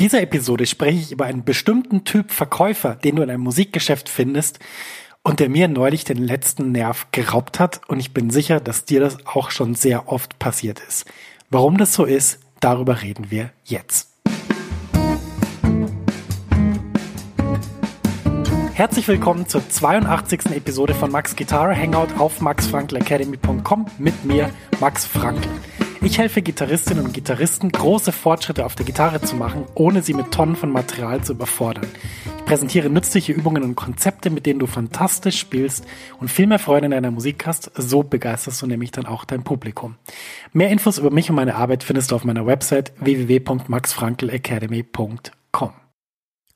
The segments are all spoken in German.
dieser Episode spreche ich über einen bestimmten Typ Verkäufer, den du in einem Musikgeschäft findest und der mir neulich den letzten Nerv geraubt hat und ich bin sicher, dass dir das auch schon sehr oft passiert ist. Warum das so ist, darüber reden wir jetzt. Herzlich willkommen zur 82. Episode von Max Gitarre Hangout auf maxfrankelacademy.com mit mir, Max Frankl. Ich helfe Gitarristinnen und Gitarristen, große Fortschritte auf der Gitarre zu machen, ohne sie mit Tonnen von Material zu überfordern. Ich präsentiere nützliche Übungen und Konzepte, mit denen du fantastisch spielst und viel mehr Freude in deiner Musik hast. So begeisterst du nämlich dann auch dein Publikum. Mehr Infos über mich und meine Arbeit findest du auf meiner Website www.maxfrankelacademy.com.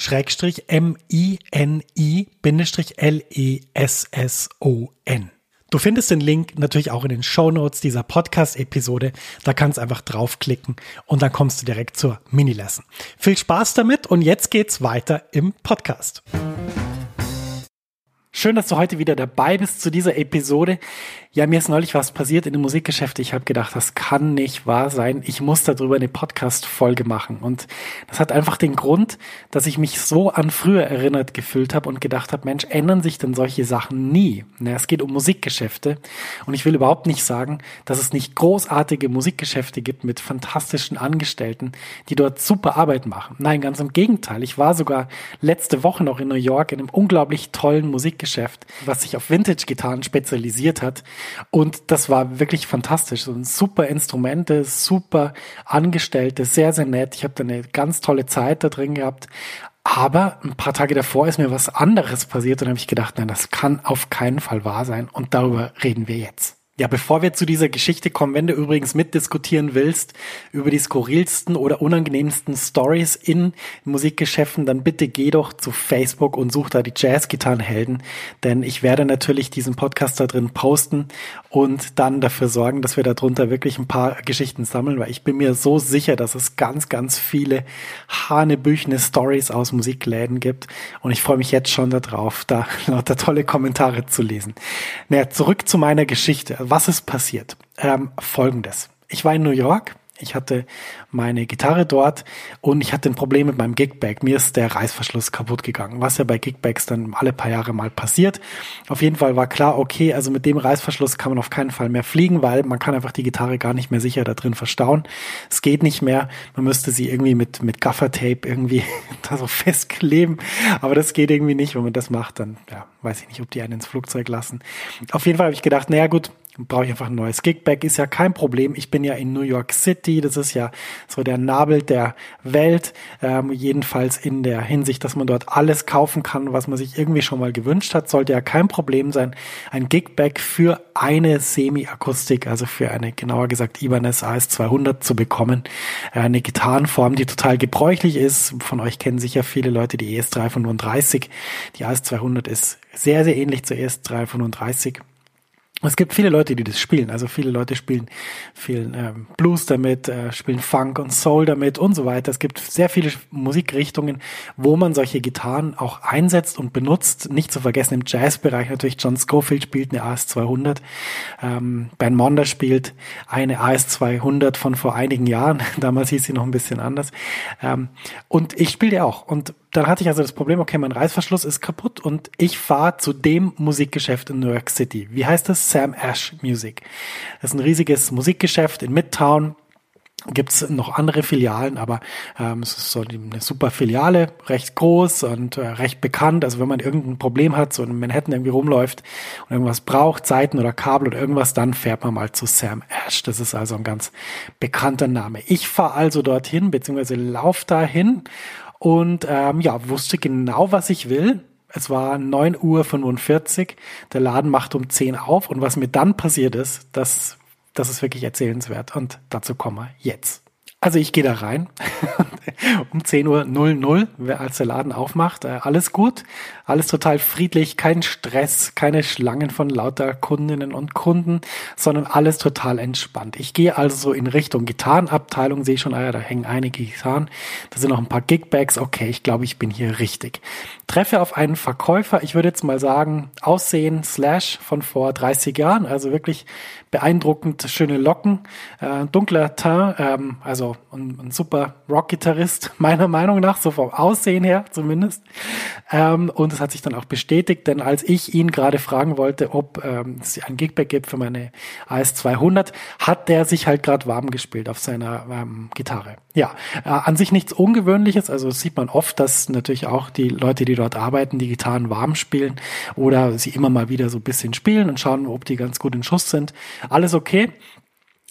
schrägstrich M-I-N-I-L-E-S-S-O-N. Du findest den Link natürlich auch in den Show Notes dieser Podcast-Episode. Da kannst du einfach draufklicken und dann kommst du direkt zur Mini-Lesson. Viel Spaß damit und jetzt geht's weiter im Podcast. Schön, dass du heute wieder dabei bist zu dieser Episode. Ja, mir ist neulich was passiert in dem Musikgeschäft. Ich habe gedacht, das kann nicht wahr sein. Ich muss darüber eine Podcast-Folge machen. Und das hat einfach den Grund, dass ich mich so an früher erinnert gefühlt habe und gedacht habe, Mensch, ändern sich denn solche Sachen nie? Na, es geht um Musikgeschäfte. Und ich will überhaupt nicht sagen, dass es nicht großartige Musikgeschäfte gibt mit fantastischen Angestellten, die dort super Arbeit machen. Nein, ganz im Gegenteil. Ich war sogar letzte Woche noch in New York in einem unglaublich tollen Musikgeschäft, was sich auf Vintage-Gitarren spezialisiert hat. Und das war wirklich fantastisch. So super Instrumente, super Angestellte, sehr, sehr nett. Ich habe da eine ganz tolle Zeit da drin gehabt. Aber ein paar Tage davor ist mir was anderes passiert und habe ich gedacht, nein, das kann auf keinen Fall wahr sein. Und darüber reden wir jetzt. Ja, bevor wir zu dieser Geschichte kommen, wenn du übrigens mitdiskutieren willst über die skurrilsten oder unangenehmsten Stories in Musikgeschäften, dann bitte geh doch zu Facebook und such da die Jazz-Gitarrenhelden, denn ich werde natürlich diesen Podcast da drin posten und dann dafür sorgen, dass wir darunter wirklich ein paar Geschichten sammeln, weil ich bin mir so sicher, dass es ganz, ganz viele hanebüchene Stories aus Musikläden gibt und ich freue mich jetzt schon darauf, da lauter tolle Kommentare zu lesen. Naja, zurück zu meiner Geschichte was ist passiert? Ähm, Folgendes. Ich war in New York ich hatte meine Gitarre dort und ich hatte ein Problem mit meinem Gigbag. Mir ist der Reißverschluss kaputt gegangen, was ja bei Gigbags dann alle paar Jahre mal passiert. Auf jeden Fall war klar, okay, also mit dem Reißverschluss kann man auf keinen Fall mehr fliegen, weil man kann einfach die Gitarre gar nicht mehr sicher da drin verstauen. Es geht nicht mehr. Man müsste sie irgendwie mit, mit Gaffertape irgendwie da so festkleben. Aber das geht irgendwie nicht. Wenn man das macht, dann, ja, weiß ich nicht, ob die einen ins Flugzeug lassen. Auf jeden Fall habe ich gedacht, naja gut, brauche ich einfach ein neues Gigback, ist ja kein Problem. Ich bin ja in New York City, das ist ja so der Nabel der Welt, ähm, jedenfalls in der Hinsicht, dass man dort alles kaufen kann, was man sich irgendwie schon mal gewünscht hat, sollte ja kein Problem sein, ein Gigback für eine Semi-Akustik, also für eine, genauer gesagt, Ibanez AS200 zu bekommen. Äh, eine Gitarrenform, die total gebräuchlich ist. Von euch kennen sicher viele Leute die ES335. Die AS200 ist sehr, sehr ähnlich zur ES335 es gibt viele Leute, die das spielen. Also viele Leute spielen viel ähm, Blues damit, äh, spielen Funk und Soul damit und so weiter. Es gibt sehr viele Musikrichtungen, wo man solche Gitarren auch einsetzt und benutzt. Nicht zu vergessen im Jazzbereich natürlich John Scofield spielt eine AS200. Ähm, ben Monder spielt eine AS200 von vor einigen Jahren. Damals hieß sie noch ein bisschen anders. Ähm, und ich spiele die auch. Und dann hatte ich also das Problem, okay, mein Reißverschluss ist kaputt und ich fahre zu dem Musikgeschäft in New York City. Wie heißt das? Sam Ash Music. Das ist ein riesiges Musikgeschäft in Midtown gibt's noch andere Filialen, aber ähm, es ist so eine super Filiale, recht groß und äh, recht bekannt. Also wenn man irgendein Problem hat, so in Manhattan irgendwie rumläuft und irgendwas braucht, Seiten oder Kabel oder irgendwas, dann fährt man mal zu Sam Ash. Das ist also ein ganz bekannter Name. Ich fahre also dorthin, beziehungsweise lauf dahin und ähm, ja, wusste genau, was ich will. Es war 9.45 Uhr, der Laden macht um 10 auf und was mir dann passiert ist, das das ist wirklich erzählenswert und dazu kommen wir jetzt. Also ich gehe da rein um 10.00 Uhr, als der Laden aufmacht. Äh, alles gut, alles total friedlich, kein Stress, keine Schlangen von lauter Kundinnen und Kunden, sondern alles total entspannt. Ich gehe also so in Richtung Gitarrenabteilung, sehe schon, ah ja, da hängen einige Gitarren, da sind noch ein paar Gigbags, okay, ich glaube, ich bin hier richtig. Treffe auf einen Verkäufer, ich würde jetzt mal sagen, Aussehen Slash von vor 30 Jahren, also wirklich beeindruckend schöne Locken, äh, dunkler Teint, ähm, also ein, ein super Rock-Gitarrist, meiner Meinung nach, so vom Aussehen her zumindest. Ähm, und es hat sich dann auch bestätigt, denn als ich ihn gerade fragen wollte, ob ähm, es ein Gigback gibt für meine AS200, hat der sich halt gerade warm gespielt auf seiner ähm, Gitarre. Ja, äh, an sich nichts Ungewöhnliches, also sieht man oft, dass natürlich auch die Leute, die dort arbeiten, die Gitarren warm spielen oder sie immer mal wieder so ein bisschen spielen und schauen, ob die ganz gut in Schuss sind. Alles okay.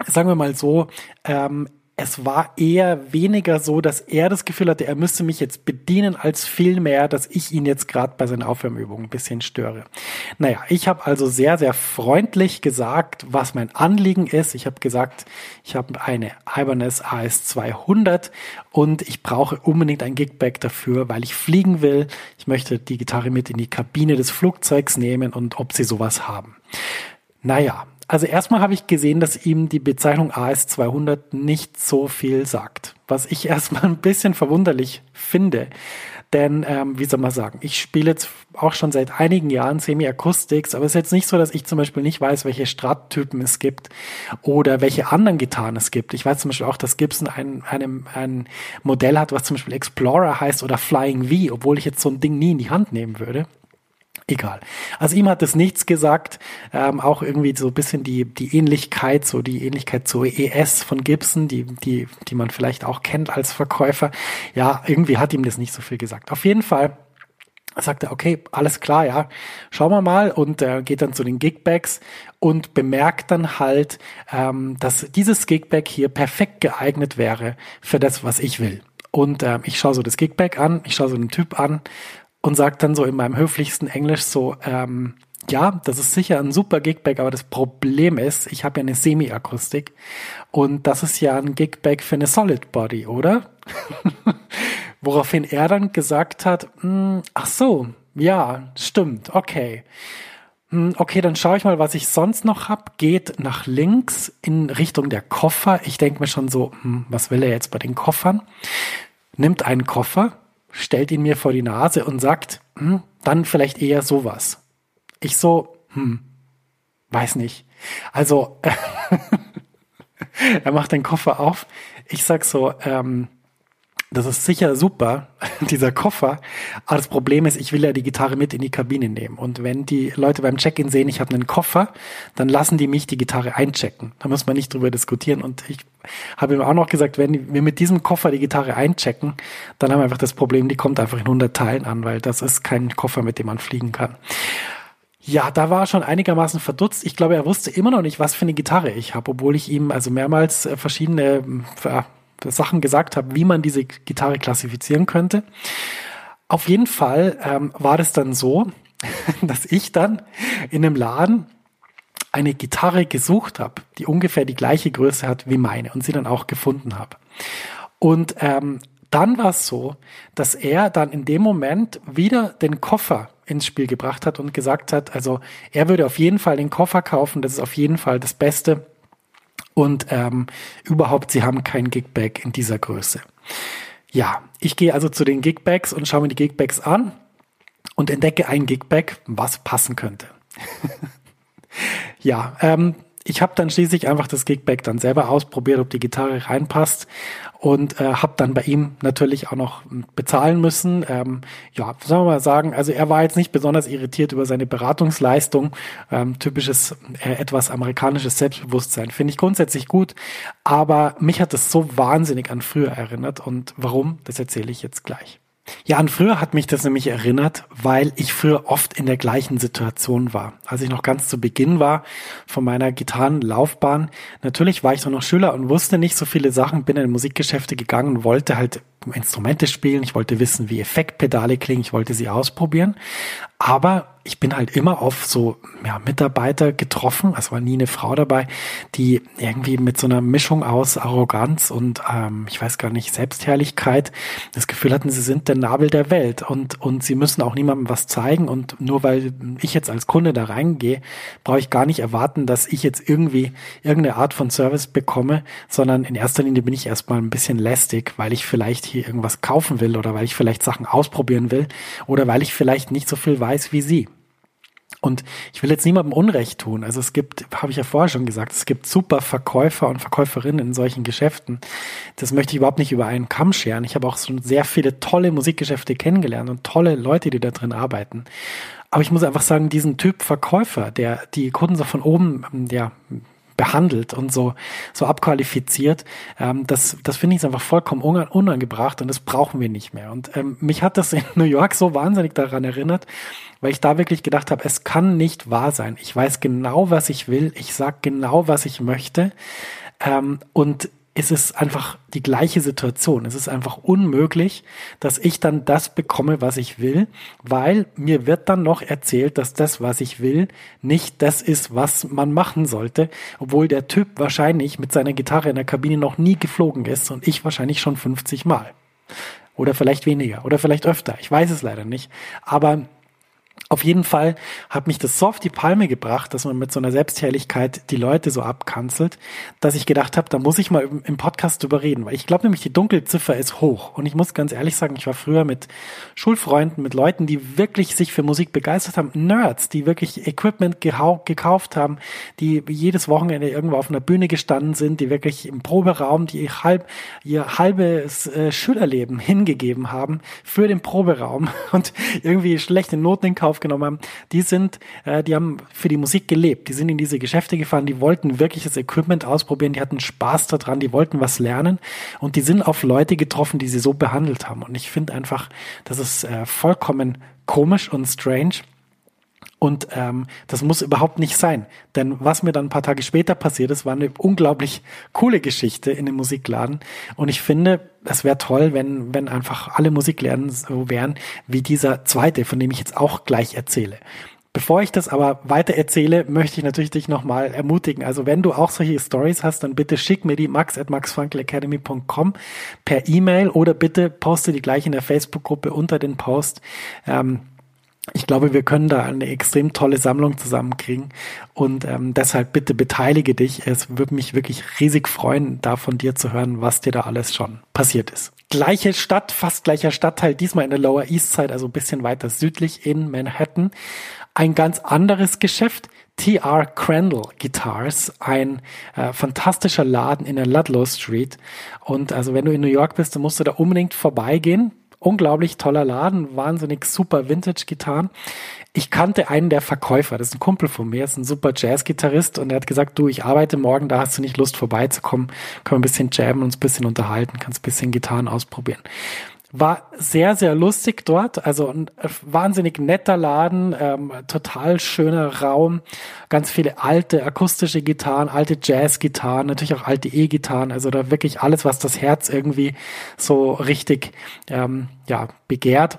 Sagen wir mal so, ähm, es war eher weniger so, dass er das Gefühl hatte, er müsste mich jetzt bedienen, als vielmehr, dass ich ihn jetzt gerade bei seinen Aufwärmübungen ein bisschen störe. Naja, ich habe also sehr, sehr freundlich gesagt, was mein Anliegen ist. Ich habe gesagt, ich habe eine Ibanez AS200 und ich brauche unbedingt ein Gigback dafür, weil ich fliegen will. Ich möchte die Gitarre mit in die Kabine des Flugzeugs nehmen und ob sie sowas haben. Naja, also erstmal habe ich gesehen, dass ihm die Bezeichnung AS200 nicht so viel sagt, was ich erstmal ein bisschen verwunderlich finde. Denn, ähm, wie soll man sagen, ich spiele jetzt auch schon seit einigen Jahren Semi-Acoustics, aber es ist jetzt nicht so, dass ich zum Beispiel nicht weiß, welche Strat-Typen es gibt oder welche anderen Gitarren es gibt. Ich weiß zum Beispiel auch, dass Gibson ein, ein, ein Modell hat, was zum Beispiel Explorer heißt oder Flying V, obwohl ich jetzt so ein Ding nie in die Hand nehmen würde. Egal. Also ihm hat es nichts gesagt. Ähm, auch irgendwie so ein bisschen die, die Ähnlichkeit, so die Ähnlichkeit zur ES von Gibson, die, die, die man vielleicht auch kennt als Verkäufer. Ja, irgendwie hat ihm das nicht so viel gesagt. Auf jeden Fall sagt er, okay, alles klar, ja, schauen wir mal und äh, geht dann zu den Gigbacks und bemerkt dann halt, ähm, dass dieses Gigback hier perfekt geeignet wäre für das, was ich will. Und äh, ich schaue so das Gigback an, ich schaue so den Typ an und sagt dann so in meinem höflichsten Englisch so, ähm, ja, das ist sicher ein super Gigback, aber das Problem ist, ich habe ja eine Semi-Akustik und das ist ja ein Gigback für eine Solid Body, oder? Woraufhin er dann gesagt hat, hm, ach so, ja, stimmt, okay. Hm, okay, dann schaue ich mal, was ich sonst noch hab. Geht nach links in Richtung der Koffer. Ich denke mir schon so, hm, was will er jetzt bei den Koffern? Nimmt einen Koffer, stellt ihn mir vor die Nase und sagt, hm, dann vielleicht eher sowas. Ich so, hm, weiß nicht. Also, er macht den Koffer auf. Ich sag so, ähm, das ist sicher super, dieser Koffer. Aber das Problem ist, ich will ja die Gitarre mit in die Kabine nehmen. Und wenn die Leute beim Check-in sehen, ich habe einen Koffer, dann lassen die mich die Gitarre einchecken. Da muss man nicht drüber diskutieren. Und ich habe ihm auch noch gesagt, wenn wir mit diesem Koffer die Gitarre einchecken, dann haben wir einfach das Problem, die kommt einfach in 100 Teilen an, weil das ist kein Koffer, mit dem man fliegen kann. Ja, da war er schon einigermaßen verdutzt. Ich glaube, er wusste immer noch nicht, was für eine Gitarre ich habe, obwohl ich ihm also mehrmals äh, verschiedene äh, Sachen gesagt habe, wie man diese Gitarre klassifizieren könnte. Auf jeden Fall ähm, war das dann so, dass ich dann in einem Laden eine Gitarre gesucht habe, die ungefähr die gleiche Größe hat wie meine und sie dann auch gefunden habe. Und ähm, dann war es so, dass er dann in dem Moment wieder den Koffer ins Spiel gebracht hat und gesagt hat, also er würde auf jeden Fall den Koffer kaufen, das ist auf jeden Fall das Beste, und ähm, überhaupt, sie haben kein Gigbag in dieser Größe. Ja, ich gehe also zu den Gigbags und schaue mir die Gigbags an und entdecke ein Gigbag, was passen könnte. ja, ähm, ich habe dann schließlich einfach das Gigback dann selber ausprobiert, ob die Gitarre reinpasst und äh, habe dann bei ihm natürlich auch noch bezahlen müssen. Ähm, ja, sollen wir mal sagen, also er war jetzt nicht besonders irritiert über seine Beratungsleistung. Ähm, typisches äh, etwas amerikanisches Selbstbewusstsein finde ich grundsätzlich gut, aber mich hat es so wahnsinnig an früher erinnert und warum, das erzähle ich jetzt gleich. Ja, an früher hat mich das nämlich erinnert, weil ich früher oft in der gleichen Situation war. Als ich noch ganz zu Beginn war von meiner Gitarrenlaufbahn, natürlich war ich noch Schüler und wusste nicht so viele Sachen, bin in Musikgeschäfte gegangen und wollte halt Instrumente spielen, ich wollte wissen, wie Effektpedale klingen, ich wollte sie ausprobieren. Aber ich bin halt immer auf so ja, Mitarbeiter getroffen, es war nie eine Frau dabei, die irgendwie mit so einer Mischung aus Arroganz und ähm, ich weiß gar nicht, Selbstherrlichkeit das Gefühl hatten, sie sind der Nabel der Welt und, und sie müssen auch niemandem was zeigen und nur weil ich jetzt als Kunde da reingehe, brauche ich gar nicht erwarten, dass ich jetzt irgendwie irgendeine Art von Service bekomme, sondern in erster Linie bin ich erstmal ein bisschen lästig, weil ich vielleicht hier irgendwas kaufen will oder weil ich vielleicht Sachen ausprobieren will oder weil ich vielleicht nicht so viel weiß wie Sie. Und ich will jetzt niemandem Unrecht tun. Also es gibt, habe ich ja vorher schon gesagt, es gibt super Verkäufer und Verkäuferinnen in solchen Geschäften. Das möchte ich überhaupt nicht über einen Kamm scheren. Ich habe auch schon sehr viele tolle Musikgeschäfte kennengelernt und tolle Leute, die da drin arbeiten. Aber ich muss einfach sagen, diesen Typ Verkäufer, der die Kunden so von oben, ja, behandelt und so, so abqualifiziert. Ähm, das das finde ich einfach vollkommen unangebracht und das brauchen wir nicht mehr. Und ähm, mich hat das in New York so wahnsinnig daran erinnert, weil ich da wirklich gedacht habe, es kann nicht wahr sein. Ich weiß genau, was ich will. Ich sag genau, was ich möchte. Ähm, und es ist einfach die gleiche Situation. Es ist einfach unmöglich, dass ich dann das bekomme, was ich will, weil mir wird dann noch erzählt, dass das, was ich will, nicht das ist, was man machen sollte, obwohl der Typ wahrscheinlich mit seiner Gitarre in der Kabine noch nie geflogen ist und ich wahrscheinlich schon 50 Mal. Oder vielleicht weniger oder vielleicht öfter. Ich weiß es leider nicht. Aber auf jeden Fall hat mich das so auf die Palme gebracht, dass man mit so einer Selbstherrlichkeit die Leute so abkanzelt, dass ich gedacht habe, da muss ich mal im Podcast drüber reden, weil ich glaube nämlich, die Dunkelziffer ist hoch. Und ich muss ganz ehrlich sagen, ich war früher mit Schulfreunden, mit Leuten, die wirklich sich für Musik begeistert haben, Nerds, die wirklich Equipment gekauft haben, die jedes Wochenende irgendwo auf einer Bühne gestanden sind, die wirklich im Proberaum, die halb, ihr halbes äh, Schülerleben hingegeben haben für den Proberaum und irgendwie schlechte Noten in Kauf aufgenommen haben, die sind, äh, die haben für die Musik gelebt. Die sind in diese Geschäfte gefahren, die wollten wirklich das Equipment ausprobieren, die hatten Spaß daran, die wollten was lernen und die sind auf Leute getroffen, die sie so behandelt haben. Und ich finde einfach, das ist äh, vollkommen komisch und strange. Und ähm, das muss überhaupt nicht sein. Denn was mir dann ein paar Tage später passiert ist, war eine unglaublich coole Geschichte in dem Musikladen. Und ich finde, es wäre toll, wenn, wenn einfach alle Musikläden so wären wie dieser zweite, von dem ich jetzt auch gleich erzähle. Bevor ich das aber weiter erzähle, möchte ich natürlich dich nochmal ermutigen. Also wenn du auch solche Stories hast, dann bitte schick mir die max at maxfunkelacademy.com per E-Mail oder bitte poste die gleich in der Facebook-Gruppe unter den Post. Ähm, ich glaube, wir können da eine extrem tolle Sammlung zusammenkriegen und ähm, deshalb bitte beteilige dich. Es würde mich wirklich riesig freuen, da von dir zu hören, was dir da alles schon passiert ist. Gleiche Stadt, fast gleicher Stadtteil, diesmal in der Lower East Side, also ein bisschen weiter südlich in Manhattan. Ein ganz anderes Geschäft. TR Crandall Guitars, ein äh, fantastischer Laden in der Ludlow Street. Und also wenn du in New York bist, dann musst du da unbedingt vorbeigehen unglaublich toller Laden, wahnsinnig super Vintage-Gitarren. Ich kannte einen der Verkäufer, das ist ein Kumpel von mir, ist ein super Jazz-Gitarrist und er hat gesagt, du, ich arbeite morgen, da hast du nicht Lust vorbeizukommen, können wir ein bisschen jammen, uns ein bisschen unterhalten, kannst ein bisschen Gitarren ausprobieren. War sehr, sehr lustig dort, also ein wahnsinnig netter Laden, ähm, total schöner Raum, ganz viele alte akustische Gitarren, alte Jazz-Gitarren, natürlich auch alte E-Gitarren, also da wirklich alles, was das Herz irgendwie so richtig ähm, ja, begehrt.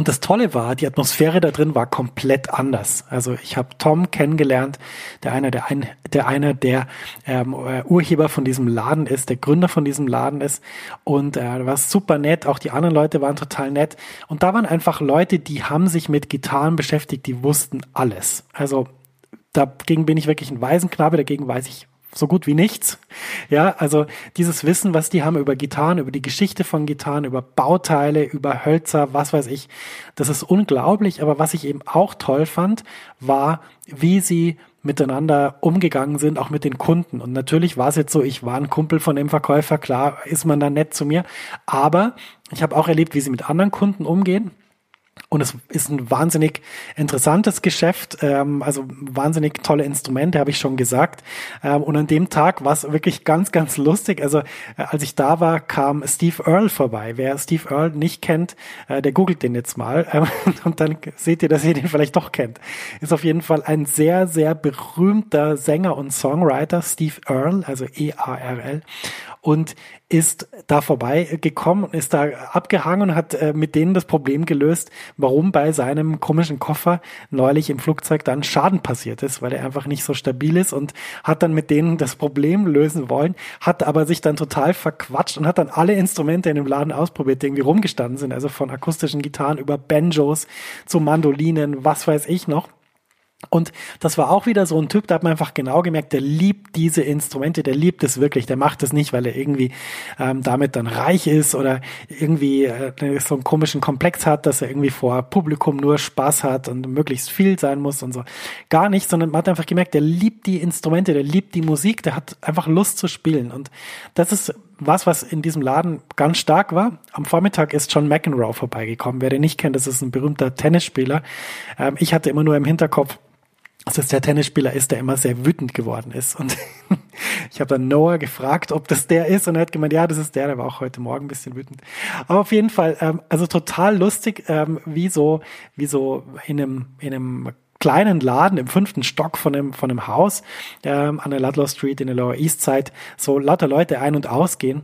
Und das Tolle war, die Atmosphäre da drin war komplett anders. Also ich habe Tom kennengelernt, der einer der, ein, der einer der ähm, äh, Urheber von diesem Laden ist, der Gründer von diesem Laden ist. Und äh, war super nett. Auch die anderen Leute waren total nett. Und da waren einfach Leute, die haben sich mit Gitarren beschäftigt, die wussten alles. Also dagegen bin ich wirklich ein Waisenknabe, dagegen weiß ich so gut wie nichts. Ja, also dieses Wissen, was die haben über Gitarren, über die Geschichte von Gitarren, über Bauteile, über Hölzer, was weiß ich, das ist unglaublich. Aber was ich eben auch toll fand, war, wie sie miteinander umgegangen sind, auch mit den Kunden. Und natürlich war es jetzt so, ich war ein Kumpel von dem Verkäufer, klar ist man da nett zu mir. Aber ich habe auch erlebt, wie sie mit anderen Kunden umgehen und es ist ein wahnsinnig interessantes Geschäft, ähm, also wahnsinnig tolle Instrumente, habe ich schon gesagt. Ähm, und an dem Tag war es wirklich ganz, ganz lustig. Also äh, als ich da war, kam Steve Earle vorbei. Wer Steve Earle nicht kennt, äh, der googelt den jetzt mal. Ähm, und dann seht ihr, dass ihr den vielleicht doch kennt. Ist auf jeden Fall ein sehr, sehr berühmter Sänger und Songwriter, Steve Earle, also E-A-R-L und ist da vorbeigekommen und ist da abgehangen und hat äh, mit denen das Problem gelöst, warum bei seinem komischen Koffer neulich im Flugzeug dann Schaden passiert ist, weil er einfach nicht so stabil ist und hat dann mit denen das Problem lösen wollen, hat aber sich dann total verquatscht und hat dann alle Instrumente in dem Laden ausprobiert, die irgendwie rumgestanden sind, also von akustischen Gitarren über Banjos zu Mandolinen, was weiß ich noch und das war auch wieder so ein Typ, da hat man einfach genau gemerkt, der liebt diese Instrumente, der liebt es wirklich, der macht es nicht, weil er irgendwie ähm, damit dann reich ist oder irgendwie äh, so einen komischen Komplex hat, dass er irgendwie vor Publikum nur Spaß hat und möglichst viel sein muss und so. Gar nicht, sondern man hat einfach gemerkt, der liebt die Instrumente, der liebt die Musik, der hat einfach Lust zu spielen. Und das ist was, was in diesem Laden ganz stark war. Am Vormittag ist John McEnroe vorbeigekommen. Wer den nicht kennt, das ist ein berühmter Tennisspieler. Ähm, ich hatte immer nur im Hinterkopf, dass es der Tennisspieler ist, der immer sehr wütend geworden ist. Und ich habe dann Noah gefragt, ob das der ist, und er hat gemeint, ja, das ist der, der war auch heute Morgen ein bisschen wütend. Aber auf jeden Fall, ähm, also total lustig, ähm, wie so, wie so in einem, in einem kleinen Laden im fünften Stock von einem, von einem Haus ähm, an der Ludlow Street in der Lower East Side so lauter Leute ein- und ausgehen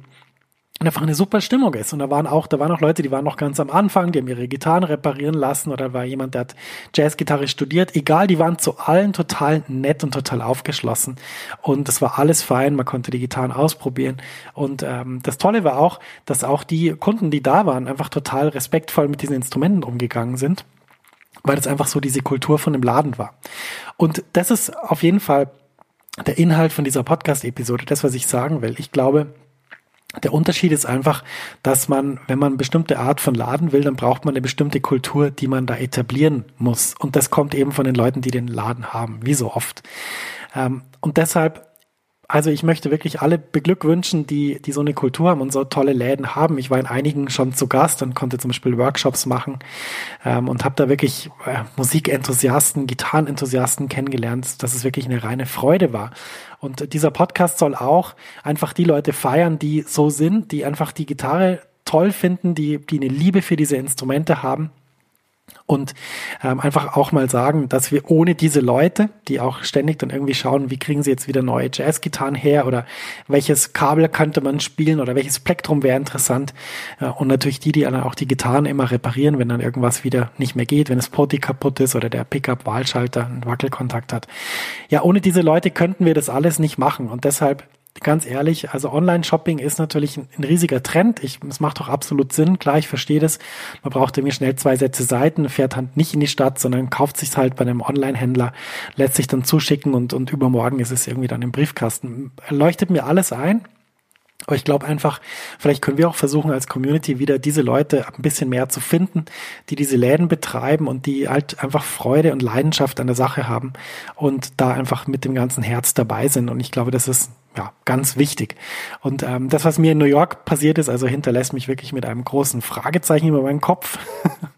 und einfach eine super Stimmung ist. Und da waren auch, da waren auch Leute, die waren noch ganz am Anfang, die haben ihre Gitarren reparieren lassen oder war jemand, der hat Jazzgitarre studiert. Egal, die waren zu allen total nett und total aufgeschlossen. Und das war alles fein, man konnte die Gitarren ausprobieren. Und ähm, das Tolle war auch, dass auch die Kunden, die da waren, einfach total respektvoll mit diesen Instrumenten umgegangen sind, weil das einfach so diese Kultur von dem Laden war. Und das ist auf jeden Fall der Inhalt von dieser Podcast-Episode, das, was ich sagen will. Ich glaube, der Unterschied ist einfach, dass man, wenn man eine bestimmte Art von Laden will, dann braucht man eine bestimmte Kultur, die man da etablieren muss. Und das kommt eben von den Leuten, die den Laden haben, wie so oft. Ähm, und deshalb also ich möchte wirklich alle beglückwünschen, die, die so eine Kultur haben und so tolle Läden haben. Ich war in einigen schon zu Gast und konnte zum Beispiel Workshops machen ähm, und habe da wirklich äh, Musikenthusiasten, Gitarrenenthusiasten kennengelernt, dass es wirklich eine reine Freude war. Und dieser Podcast soll auch einfach die Leute feiern, die so sind, die einfach die Gitarre toll finden, die, die eine Liebe für diese Instrumente haben und ähm, einfach auch mal sagen, dass wir ohne diese Leute, die auch ständig dann irgendwie schauen, wie kriegen sie jetzt wieder neue Jazzgitarren her oder welches Kabel könnte man spielen oder welches Plektrum wäre interessant äh, und natürlich die, die dann auch die Gitarren immer reparieren, wenn dann irgendwas wieder nicht mehr geht, wenn das Poti kaputt ist oder der Pickup-Wahlschalter einen Wackelkontakt hat. Ja, ohne diese Leute könnten wir das alles nicht machen und deshalb ganz ehrlich, also Online-Shopping ist natürlich ein, ein, riesiger Trend. Ich, es macht doch absolut Sinn. Klar, ich verstehe das. Man braucht irgendwie schnell zwei Sätze Seiten, fährt halt nicht in die Stadt, sondern kauft sich halt bei einem Online-Händler, lässt sich dann zuschicken und, und übermorgen ist es irgendwie dann im Briefkasten. Leuchtet mir alles ein. Aber ich glaube einfach, vielleicht können wir auch versuchen, als Community wieder diese Leute ein bisschen mehr zu finden, die diese Läden betreiben und die halt einfach Freude und Leidenschaft an der Sache haben und da einfach mit dem ganzen Herz dabei sind. Und ich glaube, das ist ja, ganz wichtig. Und ähm, das, was mir in New York passiert ist, also hinterlässt mich wirklich mit einem großen Fragezeichen über meinen Kopf.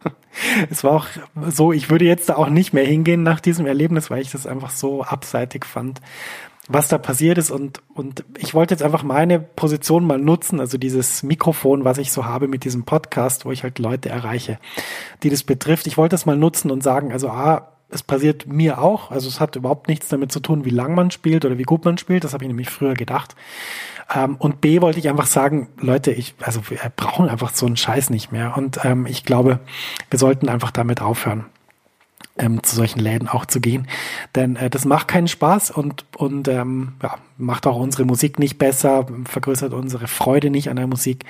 es war auch so, ich würde jetzt da auch nicht mehr hingehen nach diesem Erlebnis, weil ich das einfach so abseitig fand, was da passiert ist. Und, und ich wollte jetzt einfach meine Position mal nutzen, also dieses Mikrofon, was ich so habe mit diesem Podcast, wo ich halt Leute erreiche, die das betrifft. Ich wollte das mal nutzen und sagen, also ah, es passiert mir auch. Also es hat überhaupt nichts damit zu tun, wie lang man spielt oder wie gut man spielt. Das habe ich nämlich früher gedacht. Ähm, und B wollte ich einfach sagen, Leute, ich, also wir brauchen einfach so einen Scheiß nicht mehr. Und ähm, ich glaube, wir sollten einfach damit aufhören. Ähm, zu solchen Läden auch zu gehen. Denn äh, das macht keinen Spaß und, und ähm, ja, macht auch unsere Musik nicht besser, vergrößert unsere Freude nicht an der Musik.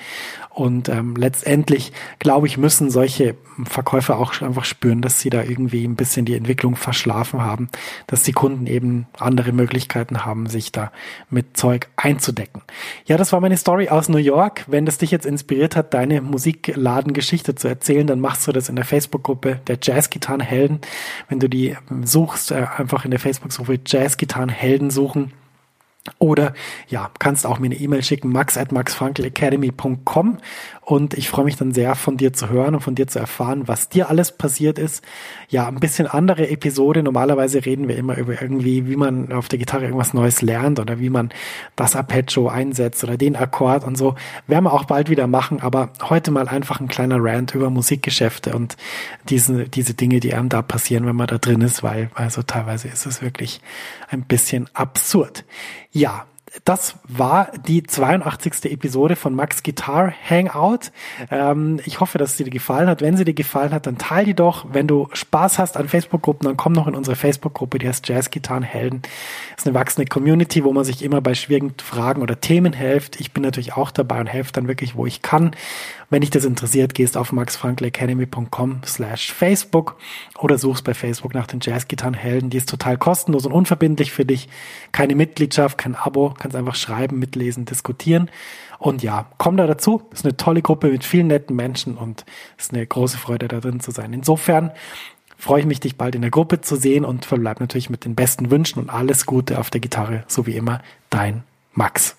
Und ähm, letztendlich, glaube ich, müssen solche Verkäufer auch einfach spüren, dass sie da irgendwie ein bisschen die Entwicklung verschlafen haben, dass die Kunden eben andere Möglichkeiten haben, sich da mit Zeug einzudecken. Ja, das war meine Story aus New York. Wenn das dich jetzt inspiriert hat, deine Musikladengeschichte zu erzählen, dann machst du das in der Facebook-Gruppe der Jazzgitarrenhelden. Wenn du die suchst, äh, einfach in der Facebook-Gruppe Jazzgitarrenhelden suchen oder ja, kannst auch mir eine E-Mail schicken, max at maxfrankelacademy.com und ich freue mich dann sehr von dir zu hören und von dir zu erfahren, was dir alles passiert ist. Ja, ein bisschen andere Episode. Normalerweise reden wir immer über irgendwie, wie man auf der Gitarre irgendwas Neues lernt oder wie man das Arpeggio einsetzt oder den Akkord und so. Werden wir auch bald wieder machen, aber heute mal einfach ein kleiner Rant über Musikgeschäfte und diese, diese Dinge, die einem da passieren, wenn man da drin ist, weil also teilweise ist es wirklich ein bisschen absurd. Ja, das war die 82. Episode von Max Guitar Hangout. Ähm, ich hoffe, dass sie dir gefallen hat. Wenn sie dir gefallen hat, dann teile die doch. Wenn du Spaß hast an Facebook-Gruppen, dann komm noch in unsere Facebook-Gruppe, die heißt Jazz Gitarren Helden. Das ist eine wachsende Community, wo man sich immer bei schwierigen Fragen oder Themen hilft. Ich bin natürlich auch dabei und helfe dann wirklich, wo ich kann. Wenn dich das interessiert, gehst auf maxfrankelacademy.com slash Facebook oder suchst bei Facebook nach den Jazzgitarrenhelden. Die ist total kostenlos und unverbindlich für dich. Keine Mitgliedschaft, kein Abo. Kannst einfach schreiben, mitlesen, diskutieren. Und ja, komm da dazu. Ist eine tolle Gruppe mit vielen netten Menschen und ist eine große Freude, da drin zu sein. Insofern freue ich mich, dich bald in der Gruppe zu sehen und verbleib natürlich mit den besten Wünschen und alles Gute auf der Gitarre, so wie immer, dein Max.